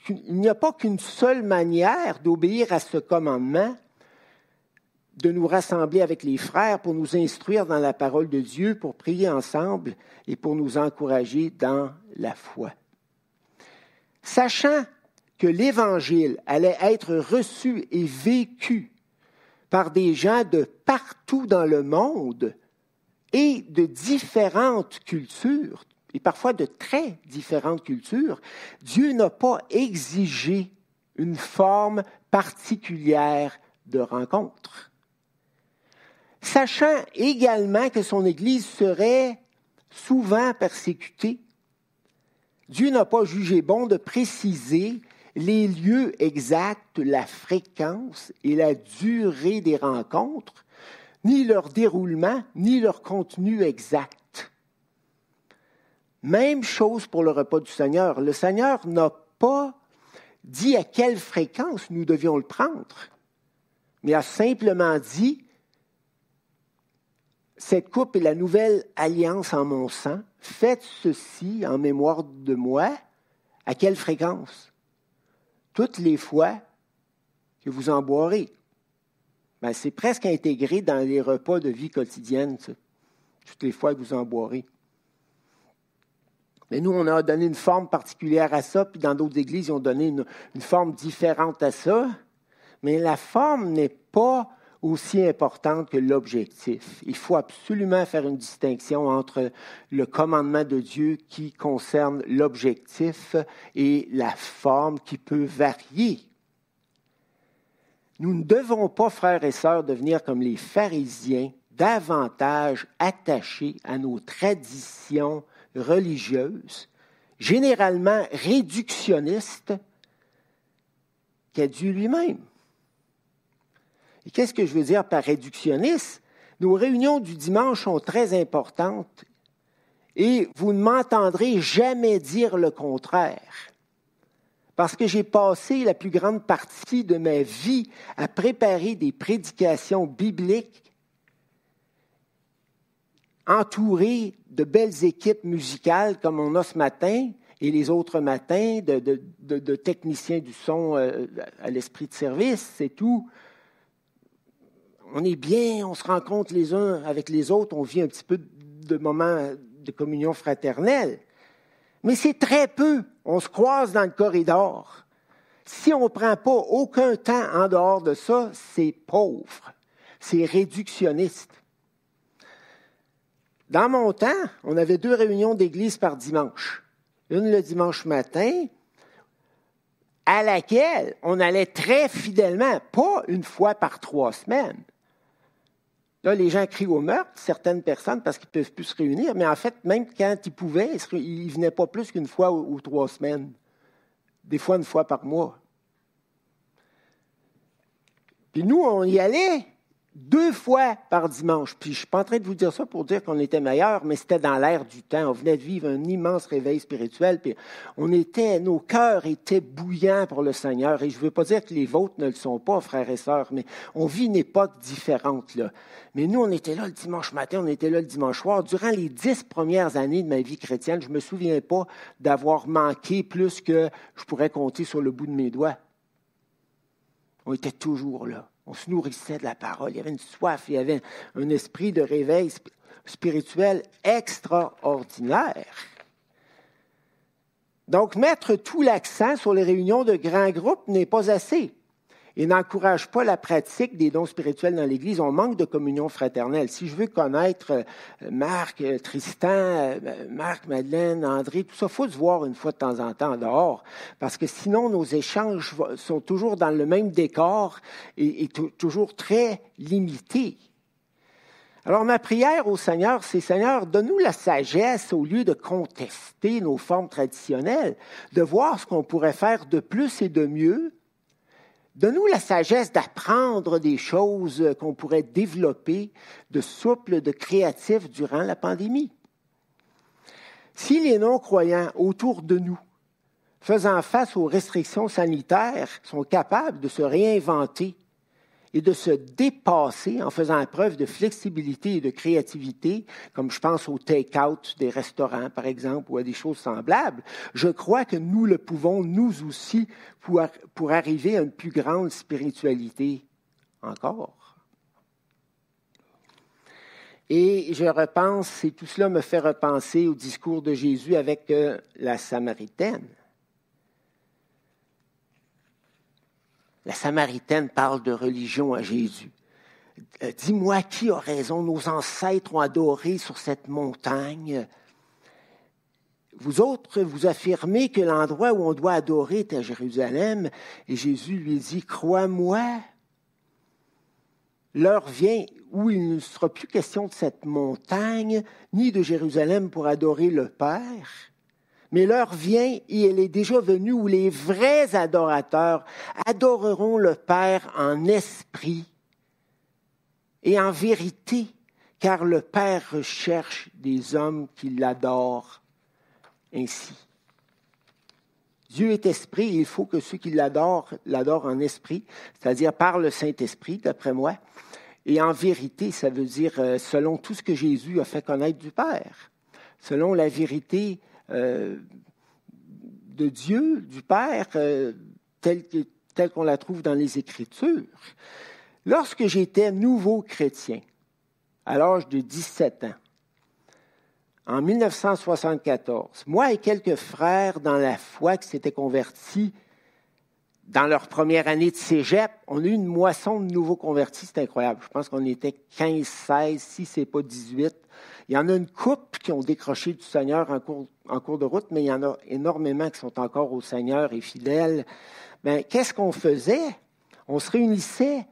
il n'y a pas qu'une seule manière d'obéir à ce commandement, de nous rassembler avec les frères pour nous instruire dans la parole de Dieu, pour prier ensemble et pour nous encourager dans la foi. Sachant que l'Évangile allait être reçu et vécu par des gens de partout dans le monde et de différentes cultures, et parfois de très différentes cultures, Dieu n'a pas exigé une forme particulière de rencontre. Sachant également que son Église serait souvent persécutée, Dieu n'a pas jugé bon de préciser les lieux exacts, la fréquence et la durée des rencontres, ni leur déroulement, ni leur contenu exact. Même chose pour le repas du Seigneur. Le Seigneur n'a pas dit à quelle fréquence nous devions le prendre, mais a simplement dit, cette coupe est la nouvelle alliance en mon sang, faites ceci en mémoire de moi, à quelle fréquence? Toutes les fois que vous en boirez. Ben, c'est presque intégré dans les repas de vie quotidienne, toutes les fois que vous en boirez. Mais nous, on a donné une forme particulière à ça, puis dans d'autres églises, ils ont donné une, une forme différente à ça. Mais la forme n'est pas aussi importante que l'objectif. Il faut absolument faire une distinction entre le commandement de Dieu qui concerne l'objectif et la forme qui peut varier. Nous ne devons pas, frères et sœurs, devenir comme les pharisiens, davantage attachés à nos traditions religieuses, généralement réductionnistes, qu'à Dieu lui-même. Et qu'est-ce que je veux dire par réductionniste? Nos réunions du dimanche sont très importantes et vous ne m'entendrez jamais dire le contraire. Parce que j'ai passé la plus grande partie de ma vie à préparer des prédications bibliques entouré de belles équipes musicales comme on a ce matin et les autres matins, de, techniciens du son euh, à l'esprit de service, c'est tout. On est bien, on se rencontre les uns avec les autres, on vit un petit peu de moments de communion fraternelle. Mais c'est très peu. On se croise dans le corridor. Si on ne prend pas aucun temps en dehors de ça, c'est pauvre. C'est réductionniste. Dans mon temps, on avait deux réunions d'église par dimanche. Une le dimanche matin, à laquelle on allait très fidèlement, pas une fois par trois semaines. Là, les gens crient au meurtre, certaines personnes, parce qu'ils ne peuvent plus se réunir, mais en fait, même quand ils pouvaient, ils ne venaient pas plus qu'une fois ou trois semaines. Des fois, une fois par mois. Puis nous, on y allait deux fois par dimanche. Puis je suis pas en train de vous dire ça pour dire qu'on était meilleur, mais c'était dans l'air du temps. On venait de vivre un immense réveil spirituel, puis on était, nos cœurs étaient bouillants pour le Seigneur. Et je ne veux pas dire que les vôtres ne le sont pas, frères et sœurs, mais on vit une époque différente là. Mais nous, on était là le dimanche matin, on était là le dimanche soir. Durant les dix premières années de ma vie chrétienne, je me souviens pas d'avoir manqué plus que je pourrais compter sur le bout de mes doigts. On était toujours là. On se nourrissait de la parole. Il y avait une soif, il y avait un esprit de réveil spirituel extraordinaire. Donc, mettre tout l'accent sur les réunions de grands groupes n'est pas assez et n'encourage pas la pratique des dons spirituels dans l'Église. On manque de communion fraternelle. Si je veux connaître euh, Marc, euh, Tristan, euh, Marc, Madeleine, André, tout ça, faut se voir une fois de temps en temps dehors, parce que sinon nos échanges sont toujours dans le même décor et, toujours très limités. Alors ma prière au Seigneur, c'est Seigneur, donne-nous la sagesse au lieu de contester nos formes traditionnelles, de voir ce qu'on pourrait faire de plus et de mieux Donne-nous la sagesse d'apprendre des choses qu'on pourrait développer de souple, de créatif durant la pandémie. Si les non-croyants autour de nous, faisant face aux restrictions sanitaires, sont capables de se réinventer et de se dépasser en faisant preuve de flexibilité et de créativité, comme je pense au take-out des restaurants, par exemple, ou à des choses semblables, je crois que nous le pouvons, nous aussi, pour, pour arriver à une plus grande spiritualité encore. Et je repense, et tout cela me fait repenser au discours de Jésus avec euh, la Samaritaine. La Samaritaine parle de religion à Jésus. Euh, dis-moi qui a raison, nos ancêtres ont adoré sur cette montagne. Vous autres, vous affirmez que l'endroit où on doit adorer est à Jérusalem, et Jésus lui dit, crois-moi, l'heure vient où il ne sera plus question de cette montagne, ni de Jérusalem pour adorer le Père, mais l'heure vient et elle est déjà venue où les vrais adorateurs adoreront le Père en esprit et en vérité, car le Père recherche des hommes qui l'adorent ainsi. Dieu est esprit et il faut que ceux qui l'adorent l'adorent en esprit, c'est-à-dire par le Saint-Esprit, d'après moi. Et en vérité, ça veut dire euh, selon tout ce que Jésus a fait connaître du Père, selon la vérité euh, de Dieu, du Père, euh, telle, qu'on la trouve dans les Écritures. Lorsque j'étais nouveau chrétien, à l'âge de 17 ans, en 1974, moi et quelques frères dans la foi qui s'étaient convertis dans leur première année de cégep, on a eu une moisson de nouveaux convertis, c'est incroyable. Je pense qu'on était 15, 16, si ce n'est pas 18. Il y en a une coupe qui ont décroché du Seigneur en cours, de route, mais il y en a énormément qui sont encore au Seigneur et fidèles. Ben, qu'est-ce qu'on faisait? On se réunissait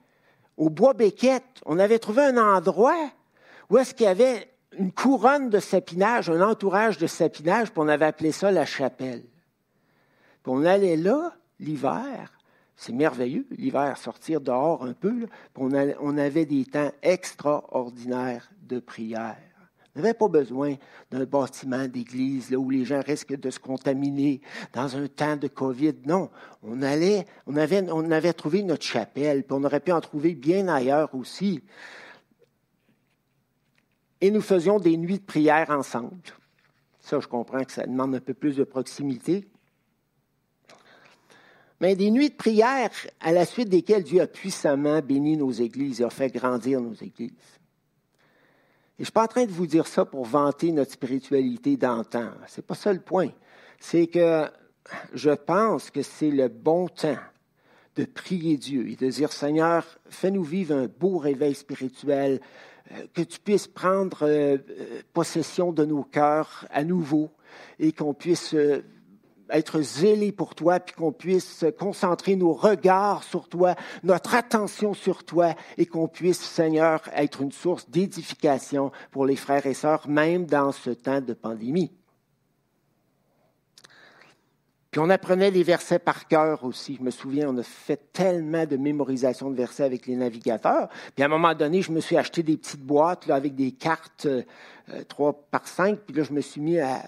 au bois Béquette. On avait trouvé un endroit où est-ce qu'il y avait une couronne de sapinage, un entourage de sapinage, puis on avait appelé ça la chapelle. Puis on allait là, l'hiver, c'est merveilleux, l'hiver, sortir dehors un peu. on, on avait des temps extraordinaires de prière. On n'avait pas besoin d'un bâtiment d'église là, où les gens risquent de se contaminer dans un temps de COVID. Non, on allait, on avait, on avait trouvé notre chapelle, puis on aurait pu en trouver bien ailleurs aussi. Et nous faisions des nuits de prière ensemble. Ça, je comprends que ça demande un peu plus de proximité. Mais des nuits de prière à la suite desquelles Dieu a puissamment béni nos églises et a fait grandir nos églises. Et je suis pas en train de vous dire ça pour vanter notre spiritualité d'antan. Ce n'est pas ça le point. C'est que je pense que c'est le bon temps de prier Dieu et de dire Seigneur, fais-nous vivre un beau réveil spirituel, euh, que tu puisses prendre euh, euh, possession de nos cœurs à nouveau et qu'on puisse être zélé pour toi, puis qu'on puisse concentrer nos regards sur toi, notre attention sur toi, et qu'on puisse, Seigneur, être une source d'édification pour les frères et sœurs, même dans ce temps de pandémie. Puis on apprenait les versets par cœur aussi. Je me souviens, on a fait tellement de mémorisation de versets avec les navigateurs. Puis à un moment donné, je me suis acheté des petites boîtes là, avec des cartes euh, 3 par 5. Puis là, je me suis mis à,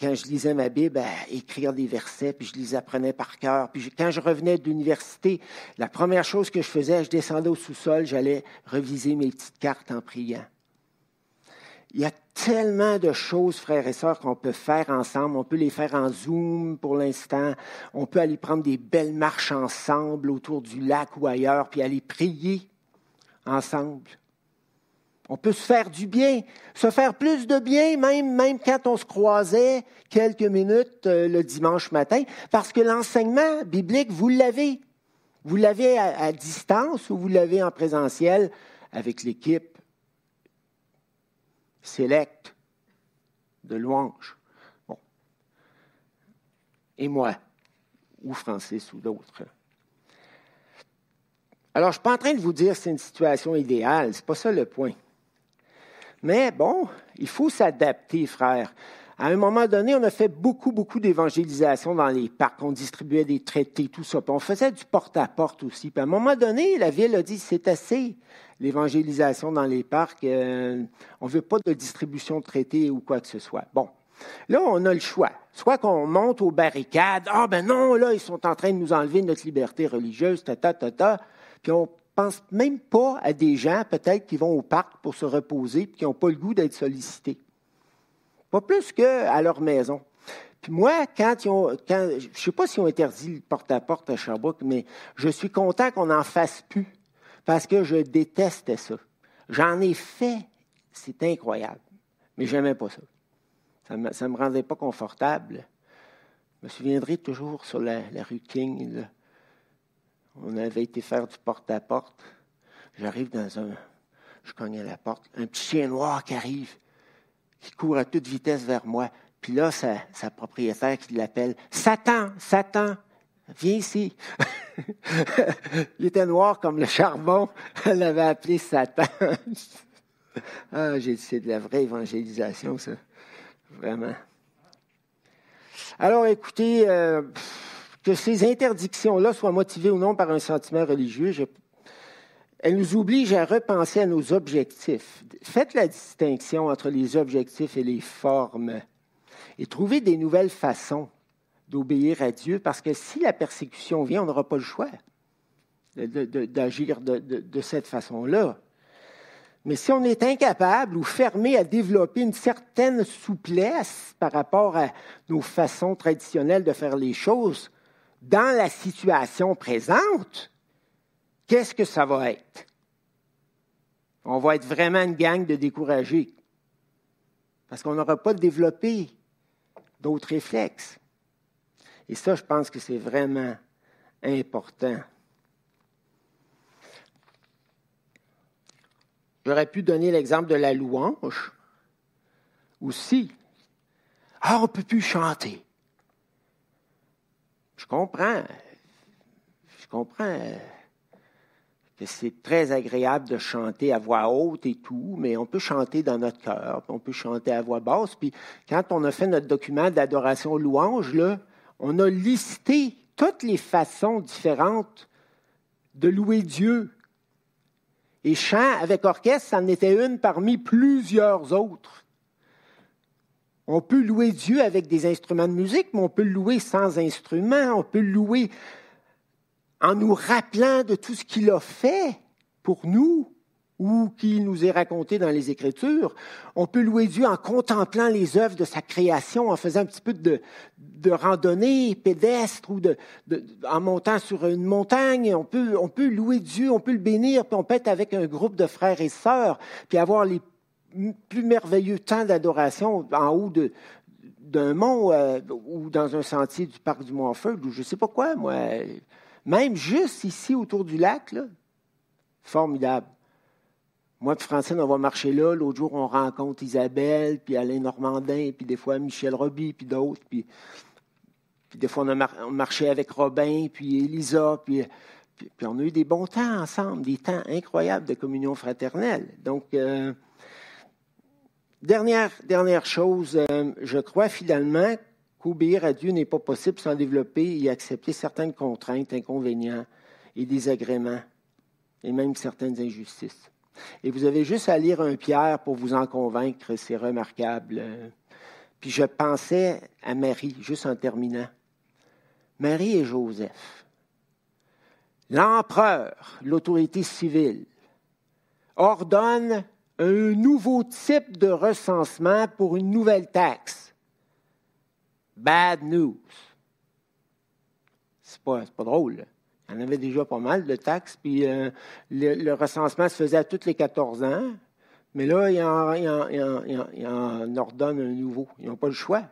quand je lisais ma Bible, à écrire des versets, puis je les apprenais par cœur. Puis quand je revenais de l'université, la première chose que je faisais, je descendais au sous-sol, j'allais reviser mes petites cartes en priant. Il y a tellement de choses, frères et sœurs, qu'on peut faire ensemble. On peut les faire en Zoom pour l'instant. On peut aller prendre des belles marches ensemble autour du lac ou ailleurs, puis aller prier ensemble. On peut se faire du bien, se faire plus de bien, même, quand on se croisait quelques minutes euh, le dimanche matin, parce que l'enseignement biblique, vous l'avez. Vous l'avez à, distance ou vous l'avez en présentiel avec l'équipe Select de louange. Et moi, ou Francis ou d'autres. Alors, je ne suis pas en train de vous dire que c'est une situation idéale, ce n'est pas ça le point. Mais bon, il faut s'adapter, frère. À un moment donné, on a fait beaucoup, beaucoup d'évangélisation dans les parcs. On distribuait des traités, tout ça. On faisait du porte-à-porte aussi. Puis à un moment donné, la ville a dit c'est assez l'évangélisation dans les parcs. Euh, on ne veut pas de distribution de traités ou quoi que ce soit. Bon. Là, on a le choix. Soit qu'on monte aux barricades. Ah, ben non, là, ils sont en train de nous enlever notre liberté religieuse, ta, ta, ta, ta. Puis on pense même pas à des gens, peut-être, qui vont au parc pour se reposer et qui n'ont pas le goût d'être sollicités. Pas plus qu'à leur maison. Puis moi, quand ils ont, quand, je ne sais pas s'ils ont interdit le porte-à-porte -à, Sherbrooke, mais je suis content qu'on n'en fasse plus parce que je détestais ça. J'en ai fait, c'est incroyable, mais je n'aimais pas ça. Ça ne me, rendait pas confortable. Je me souviendrai toujours sur la, rue King, on avait été faire du porte-à-porte. J'arrive dans un. Je cogne à la porte. Un petit chien noir qui arrive, qui court à toute vitesse vers moi. Puis là, sa, sa propriétaire qui l'appelle Satan, Satan, viens ici. Il était noir comme le charbon. Elle l'avait appelé Satan. ah, j'ai dit, c'est de la vraie évangélisation, ça. Vraiment. Alors, écoutez, euh, que ces interdictions-là soient motivées ou non par un sentiment religieux, elles nous obligent à repenser à nos objectifs. Faites la distinction entre les objectifs et les formes et trouvez des nouvelles façons d'obéir à Dieu parce que si la persécution vient, on n'aura pas le choix d'agir de, de, cette façon-là. Mais si on est incapable ou fermé à développer une certaine souplesse par rapport à nos façons traditionnelles de faire les choses, dans la situation présente, qu'est-ce que ça va être? On va être vraiment une gang de découragés parce qu'on n'aura pas développé d'autres réflexes. Et ça, je pense que c'est vraiment important. J'aurais pu donner l'exemple de la louange aussi. Ah, on ne peut plus chanter. Je comprends. Je comprends que c'est très agréable de chanter à voix haute et tout, mais on peut chanter dans notre cœur, on peut chanter à voix basse. Puis quand on a fait notre document d'adoration louange, là, on a listé toutes les façons différentes de louer Dieu. Et chant avec orchestre, c'en était une parmi plusieurs autres. On peut louer Dieu avec des instruments de musique, mais on peut louer sans instruments, on peut louer en nous rappelant de tout ce qu'il a fait pour nous ou qui nous est raconté dans les Écritures. On peut louer Dieu en contemplant les œuvres de sa création, en faisant un petit peu de, randonnée pédestre ou en montant sur une montagne. On peut, on peut louer Dieu, on peut le bénir, puis on peut être avec un groupe de frères et sœurs, puis avoir les plus merveilleux temps d'adoration en haut de, d'un mont euh, ou dans un sentier du parc du Mont-Feu, ou je ne sais pas quoi, moi. Même juste ici autour du lac, là, formidable. Moi et Francine, on va marcher là. L'autre jour, on rencontre Isabelle, puis Alain Normandin, puis des fois Michel Roby, puis d'autres. Puis, des fois, on a marché avec Robin, puis Elisa, puis, puis, on a eu des bons temps ensemble, des temps incroyables de communion fraternelle. Donc, euh, dernière, dernière chose, euh, je crois finalement qu'obéir à Dieu n'est pas possible sans développer et accepter certaines contraintes, inconvénients et désagréments, et même certaines injustices. Et vous avez juste à lire un Pierre pour vous en convaincre, c'est remarquable. Puis je pensais à Marie, juste en terminant. Marie et Joseph. L'empereur, l'autorité civile, ordonne un nouveau type de recensement pour une nouvelle taxe. Bad news. C'est pas, pas drôle. Il y en avait déjà pas mal de taxes, puis euh, le, recensement se faisait à tous les 14 ans. Mais là, il en, en, ordonne un nouveau. Ils n'ont pas le choix.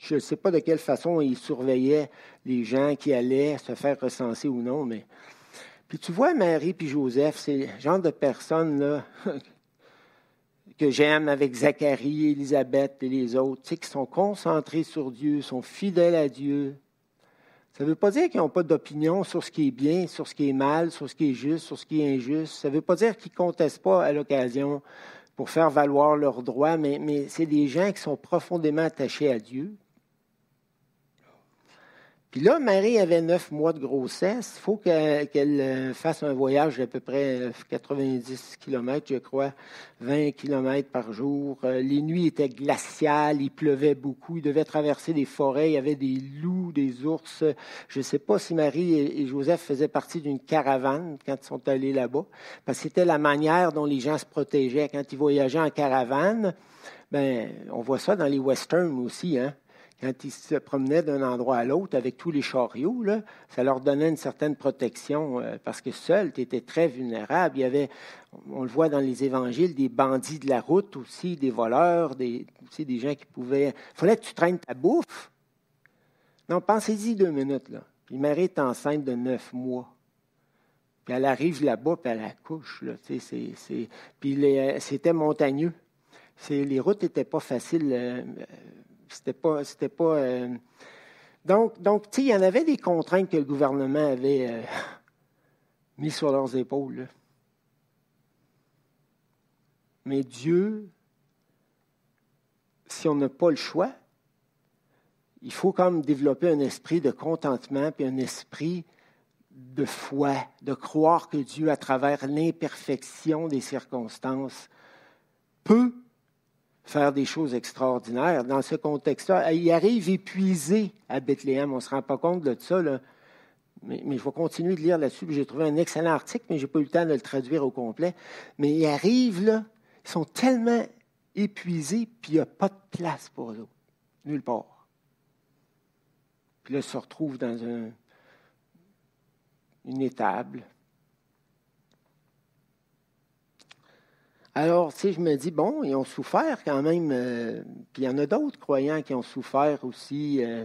Je ne sais pas de quelle façon ils surveillaient les gens qui allaient se faire recenser ou non, mais. Puis tu vois, Marie puis Joseph, c'est le genre de personnes là, que j'aime avec Zacharie, Élisabeth et les autres, tu sais, qui sont concentrés sur Dieu, sont fidèles à Dieu, ça ne veut pas dire qu'ils n'ont pas d'opinion sur ce qui est bien, sur ce qui est mal, sur ce qui est juste, sur ce qui est injuste. Ça ne veut pas dire qu'ils ne contestent pas à l'occasion pour faire valoir leurs droits, mais, mais c'est des gens qui sont profondément attachés à Dieu, là, Marie avait neuf mois de grossesse. Il faut qu'elle euh, fasse un voyage d'à peu près 90 euh, km, je crois, 20 km par jour. Euh, les nuits étaient glaciales, il pleuvait beaucoup, il devait traverser des forêts, il y avait des loups, des ours. Je ne sais pas si Marie et Joseph faisaient partie d'une caravane quand ils sont allés là-bas, parce que c'était la manière dont les gens se protégeaient quand ils voyageaient en caravane. Ben, on voit ça dans les westerns aussi, hein quand ils se promenaient d'un endroit à l'autre avec tous les chariots, ça leur donnait une certaine protection euh, parce que seul, tu étais très vulnérable. Il y avait, on le voit dans les évangiles, des bandits de la route aussi, des voleurs, des, gens qui pouvaient. Fallait que tu traînes ta bouffe. Non, pensez-y deux minutes. Là. Puis Marie est enceinte de neuf mois. Puis elle arrive là-bas, puis elle accouche. Puis c'était montagneux. les routes n'étaient pas faciles. Euh, euh, Donc, donc tu il y en avait des contraintes que le gouvernement avait euh, mis sur leurs épaules. Mais Dieu, si on n'a pas le choix, il faut comme développer un esprit de contentement puis un esprit de foi, de croire que Dieu, à travers l'imperfection des circonstances, peut faire des choses extraordinaires. Dans ce contexte-là, il arrive épuisé à Bethléem. On ne se rend pas compte de ça. Là. Mais, je vais continuer de lire là-dessus. J'ai trouvé un excellent article, mais je n'ai pas eu le temps de le traduire au complet. Mais il arrive, là, ils sont tellement épuisés, puis il n'y a pas de place pour eux Nulle part. Puis là, ils se retrouvent dans un, une étable Alors, sais, je me dis, bon, ils ont souffert quand même. Euh, puis il y en a d'autres croyants qui ont souffert aussi. Euh,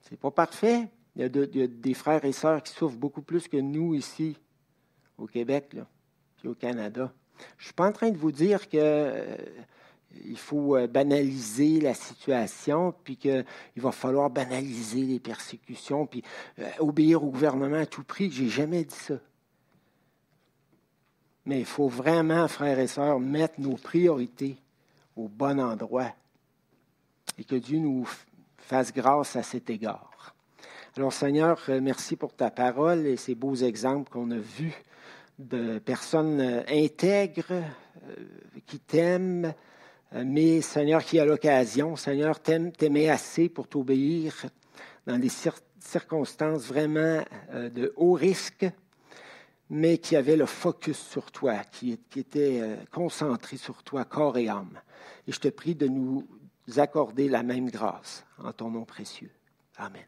c'est pas parfait. Il y, a des frères et sœurs qui souffrent beaucoup plus que nous ici, au Québec, puis au Canada. Je ne suis pas en train de vous dire qu'il euh, faut banaliser la situation, puis qu'il va falloir banaliser les persécutions, puis obéir au gouvernement à tout prix. J'ai jamais dit ça. Mais il faut vraiment, frères et sœurs, mettre nos priorités au bon endroit et que Dieu nous fasse grâce à cet égard. Alors Seigneur, merci pour ta parole et ces beaux exemples qu'on a vus de personnes intègres qui t'aiment, mais Seigneur, qui à l'occasion, Seigneur, t'aimais assez pour t'obéir dans des circonstances vraiment de haut risque, mais qui avaient le focus sur toi, qui, qui étaient concentrés sur toi, corps et âme. Et je te prie de nous accorder la même grâce en ton nom précieux. Amen.